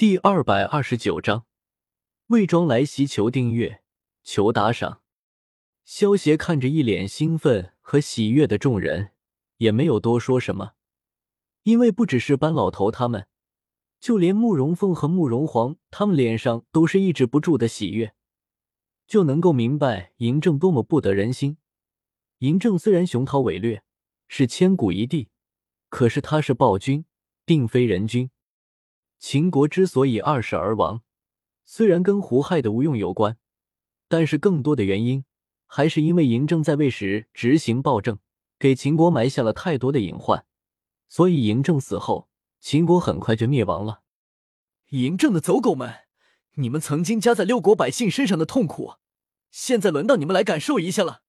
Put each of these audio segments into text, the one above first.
第二百二十九章，魏庄来袭，求订阅，求打赏。萧协看着一脸兴奋和喜悦的众人，也没有多说什么，因为不只是班老头他们，就连慕容凤和慕容皇他们脸上都是抑制不住的喜悦，就能够明白嬴政多么不得人心。嬴政虽然雄韬伟略，是千古一帝，可是他是暴君，并非人君。秦国之所以二世而亡，虽然跟胡亥的无用有关，但是更多的原因还是因为嬴政在位时执行暴政，给秦国埋下了太多的隐患。所以嬴政死后，秦国很快就灭亡了。嬴政的走狗们，你们曾经加在六国百姓身上的痛苦，现在轮到你们来感受一下了。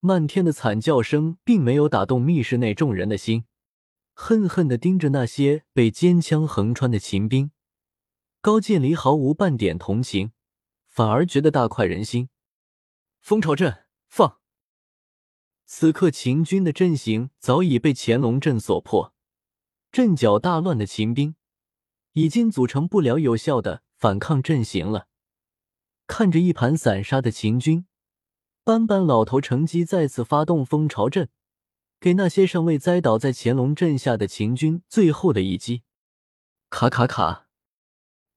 漫天的惨叫声并没有打动密室内众人的心。恨恨的盯着那些被尖枪横穿的秦兵，高渐离毫无半点同情，反而觉得大快人心。蜂巢阵放。此刻秦军的阵型早已被乾隆阵所破，阵脚大乱的秦兵已经组成不了有效的反抗阵型了。看着一盘散沙的秦军，斑斑老头乘机再次发动蜂巢阵。给那些尚未栽倒在乾隆阵下的秦军最后的一击！卡卡卡，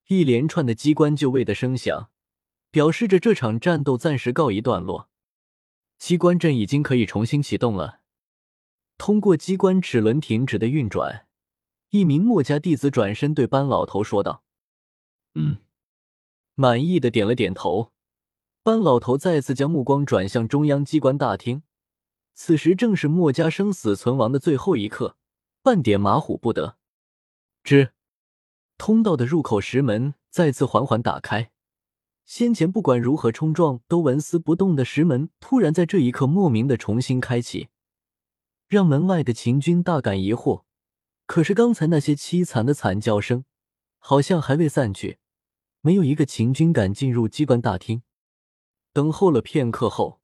一连串的机关就位的声响，表示着这场战斗暂时告一段落。机关阵已经可以重新启动了。通过机关齿轮停止的运转，一名墨家弟子转身对班老头说道：“嗯。”满意的点了点头。班老头再次将目光转向中央机关大厅。此时正是墨家生死存亡的最后一刻，半点马虎不得。之，通道的入口石门再次缓缓打开，先前不管如何冲撞都纹丝不动的石门，突然在这一刻莫名的重新开启，让门外的秦军大感疑惑。可是刚才那些凄惨的惨叫声好像还未散去，没有一个秦军敢进入机关大厅。等候了片刻后。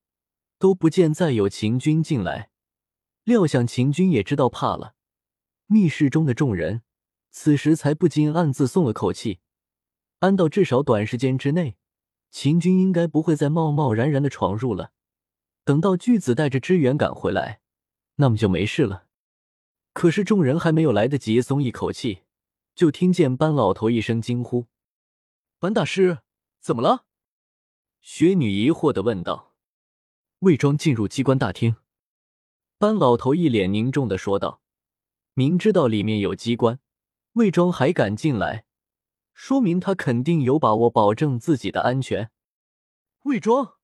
都不见再有秦军进来，料想秦军也知道怕了。密室中的众人此时才不禁暗自松了口气，安道至少短时间之内，秦军应该不会再贸贸然然的闯入了。等到巨子带着支援赶回来，那么就没事了。可是众人还没有来得及松一口气，就听见班老头一声惊呼：“班大师，怎么了？”雪女疑惑的问道。魏庄进入机关大厅，班老头一脸凝重的说道：“明知道里面有机关，魏庄还敢进来，说明他肯定有把握保证自己的安全。”魏庄、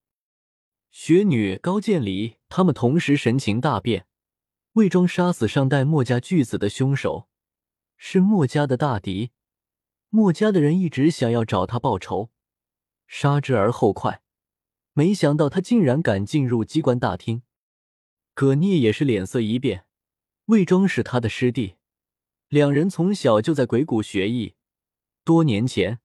雪女、高渐离他们同时神情大变。魏庄杀死上代墨家巨子的凶手，是墨家的大敌，墨家的人一直想要找他报仇，杀之而后快。没想到他竟然敢进入机关大厅，葛聂也是脸色一变。魏庄是他的师弟，两人从小就在鬼谷学艺。多年前，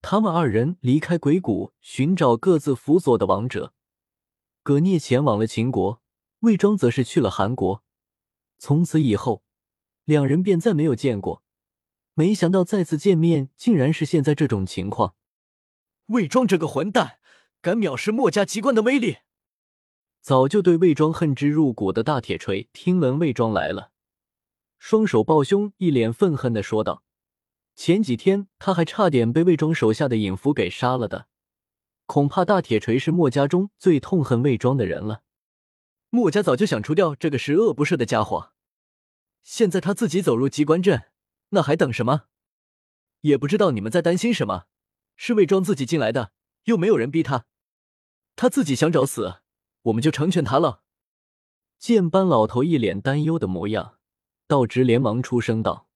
他们二人离开鬼谷，寻找各自辅佐的王者。葛聂前往了秦国，魏庄则是去了韩国。从此以后，两人便再没有见过。没想到再次见面，竟然是现在这种情况。魏庄这个混蛋！敢藐视墨家机关的威力，早就对魏庄恨之入骨的大铁锤，听闻魏庄来了，双手抱胸，一脸愤恨的说道：“前几天他还差点被魏庄手下的影符给杀了的，恐怕大铁锤是墨家中最痛恨魏庄的人了。墨家早就想除掉这个十恶不赦的家伙，现在他自己走入机关阵，那还等什么？也不知道你们在担心什么，是魏庄自己进来的，又没有人逼他。”他自己想找死，我们就成全他了。见班老头一脸担忧的模样，道直连忙出声道：“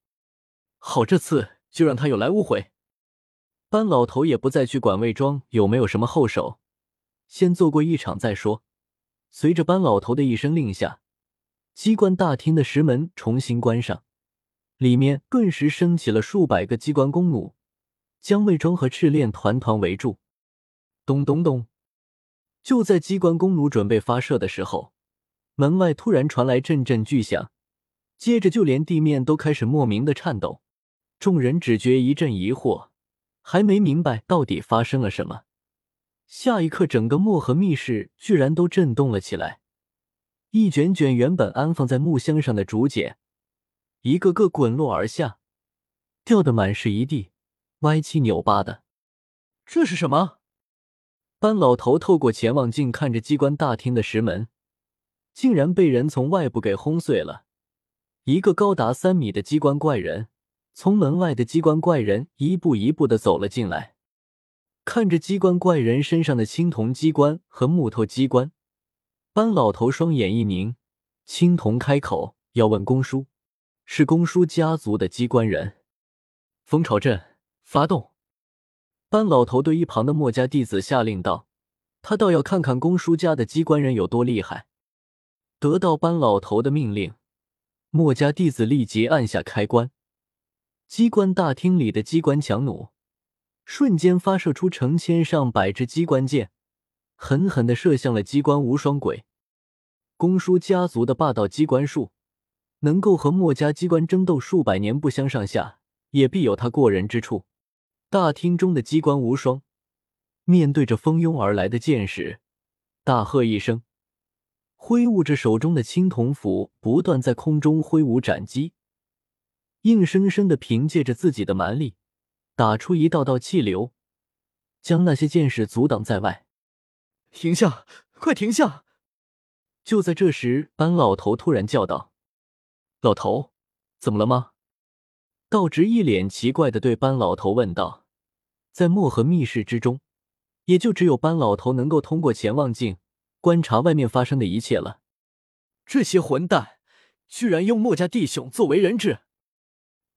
好，这次就让他有来无回。”班老头也不再去管魏庄有没有什么后手，先做过一场再说。随着班老头的一声令下，机关大厅的石门重新关上，里面顿时升起了数百个机关弓弩，将魏庄和赤练团团围住。咚咚咚。就在机关弓弩准备发射的时候，门外突然传来阵阵巨响，接着就连地面都开始莫名的颤抖。众人只觉一阵疑惑，还没明白到底发生了什么。下一刻，整个漠河密室居然都震动了起来，一卷卷原本安放在木箱上的竹简，一个个滚落而下，掉得满是一地，歪七扭八的。这是什么？班老头透过潜望镜看着机关大厅的石门，竟然被人从外部给轰碎了。一个高达三米的机关怪人从门外的机关怪人一步一步的走了进来。看着机关怪人身上的青铜机关和木头机关，班老头双眼一凝。青铜开口要问公叔，是公叔家族的机关人。蜂巢阵发动。班老头对一旁的墨家弟子下令道：“他倒要看看公叔家的机关人有多厉害。”得到班老头的命令，墨家弟子立即按下开关，机关大厅里的机关强弩。瞬间发射出成千上百支机关箭，狠狠的射向了机关无双鬼。公叔家族的霸道机关术，能够和墨家机关争斗数百年不相上下，也必有他过人之处。大厅中的机关无双，面对着蜂拥而来的剑士，大喝一声，挥舞着手中的青铜斧，不断在空中挥舞斩击，硬生生的凭借着自己的蛮力。打出一道道气流，将那些剑士阻挡在外。停下！快停下！就在这时，班老头突然叫道：“老头，怎么了吗？”道直一脸奇怪的对班老头问道：“在墨河密室之中，也就只有班老头能够通过潜望镜观察外面发生的一切了。这些混蛋居然用墨家弟兄作为人质！”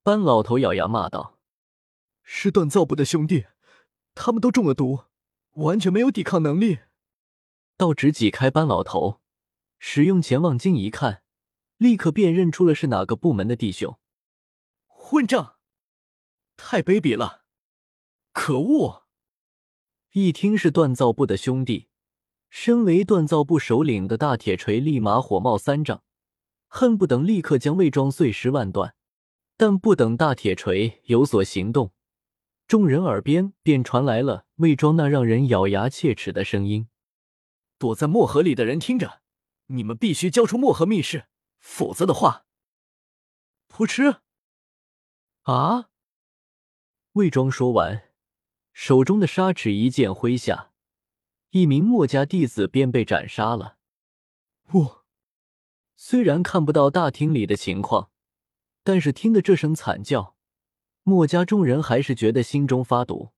班老头咬牙骂道。是锻造部的兄弟，他们都中了毒，完全没有抵抗能力。道直挤开班老头，使用潜望镜一看，立刻辨认出了是哪个部门的弟兄。混账！太卑鄙了！可恶！一听是锻造部的兄弟，身为锻造部首领的大铁锤立马火冒三丈，恨不得立刻将魏庄碎尸万段。但不等大铁锤有所行动。众人耳边便传来了魏庄那让人咬牙切齿的声音：“躲在墨河里的人听着，你们必须交出墨河密室，否则的话……”噗嗤！啊！魏庄说完，手中的砂纸一剑挥下，一名墨家弟子便被斩杀了。不，虽然看不到大厅里的情况，但是听的这声惨叫。墨家众人还是觉得心中发堵，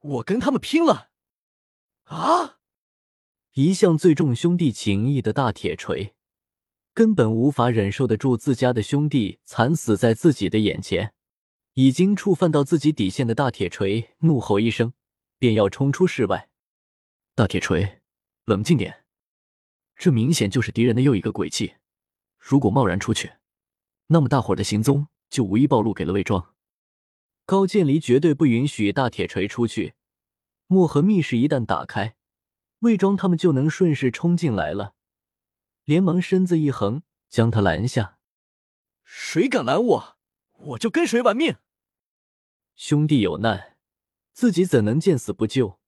我跟他们拼了！啊！一向最重兄弟情谊的大铁锤，根本无法忍受得住自家的兄弟惨死在自己的眼前。已经触犯到自己底线的大铁锤怒吼一声，便要冲出室外。大铁锤，冷静点！这明显就是敌人的又一个诡计。如果贸然出去，那么大伙的行踪就无疑暴露给了魏庄。高渐离绝对不允许大铁锤出去。墨河密室一旦打开，魏庄他们就能顺势冲进来了。连忙身子一横，将他拦下。谁敢拦我，我就跟谁玩命！兄弟有难，自己怎能见死不救？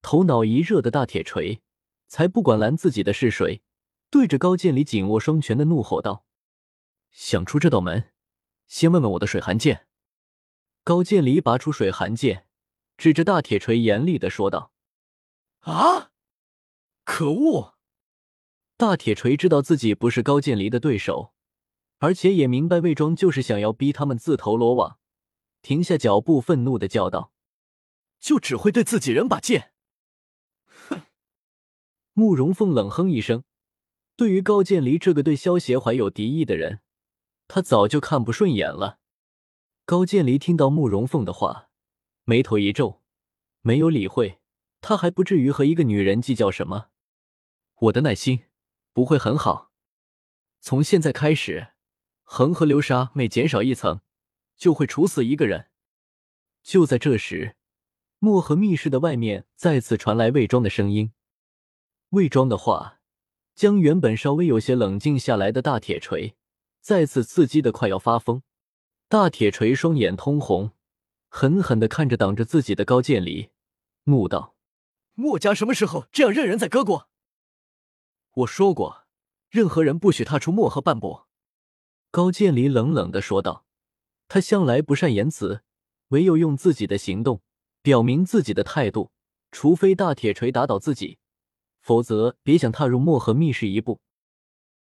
头脑一热的大铁锤才不管拦自己的是谁，对着高渐离紧握双拳的怒吼道：“想出这道门，先问问我的水寒剑。”高渐离拔出水寒剑，指着大铁锤，严厉的说道：“啊！可恶！”大铁锤知道自己不是高渐离的对手，而且也明白魏庄就是想要逼他们自投罗网，停下脚步，愤怒的叫道：“就只会对自己人把剑！”哼！慕容凤冷哼一声，对于高渐离这个对萧协怀有敌意的人，他早就看不顺眼了。高渐离听到慕容凤的话，眉头一皱，没有理会。他还不至于和一个女人计较什么。我的耐心不会很好。从现在开始，恒河流沙每减少一层，就会处死一个人。就在这时，墨河密室的外面再次传来魏庄的声音。魏庄的话，将原本稍微有些冷静下来的大铁锤，再次刺激的快要发疯。大铁锤双眼通红，狠狠的看着挡着自己的高渐离，怒道：“墨家什么时候这样任人宰割过？我说过，任何人不许踏出漠河半步。”高渐离冷冷的说道。他向来不善言辞，唯有用自己的行动表明自己的态度。除非大铁锤打倒自己，否则别想踏入漠河密室一步。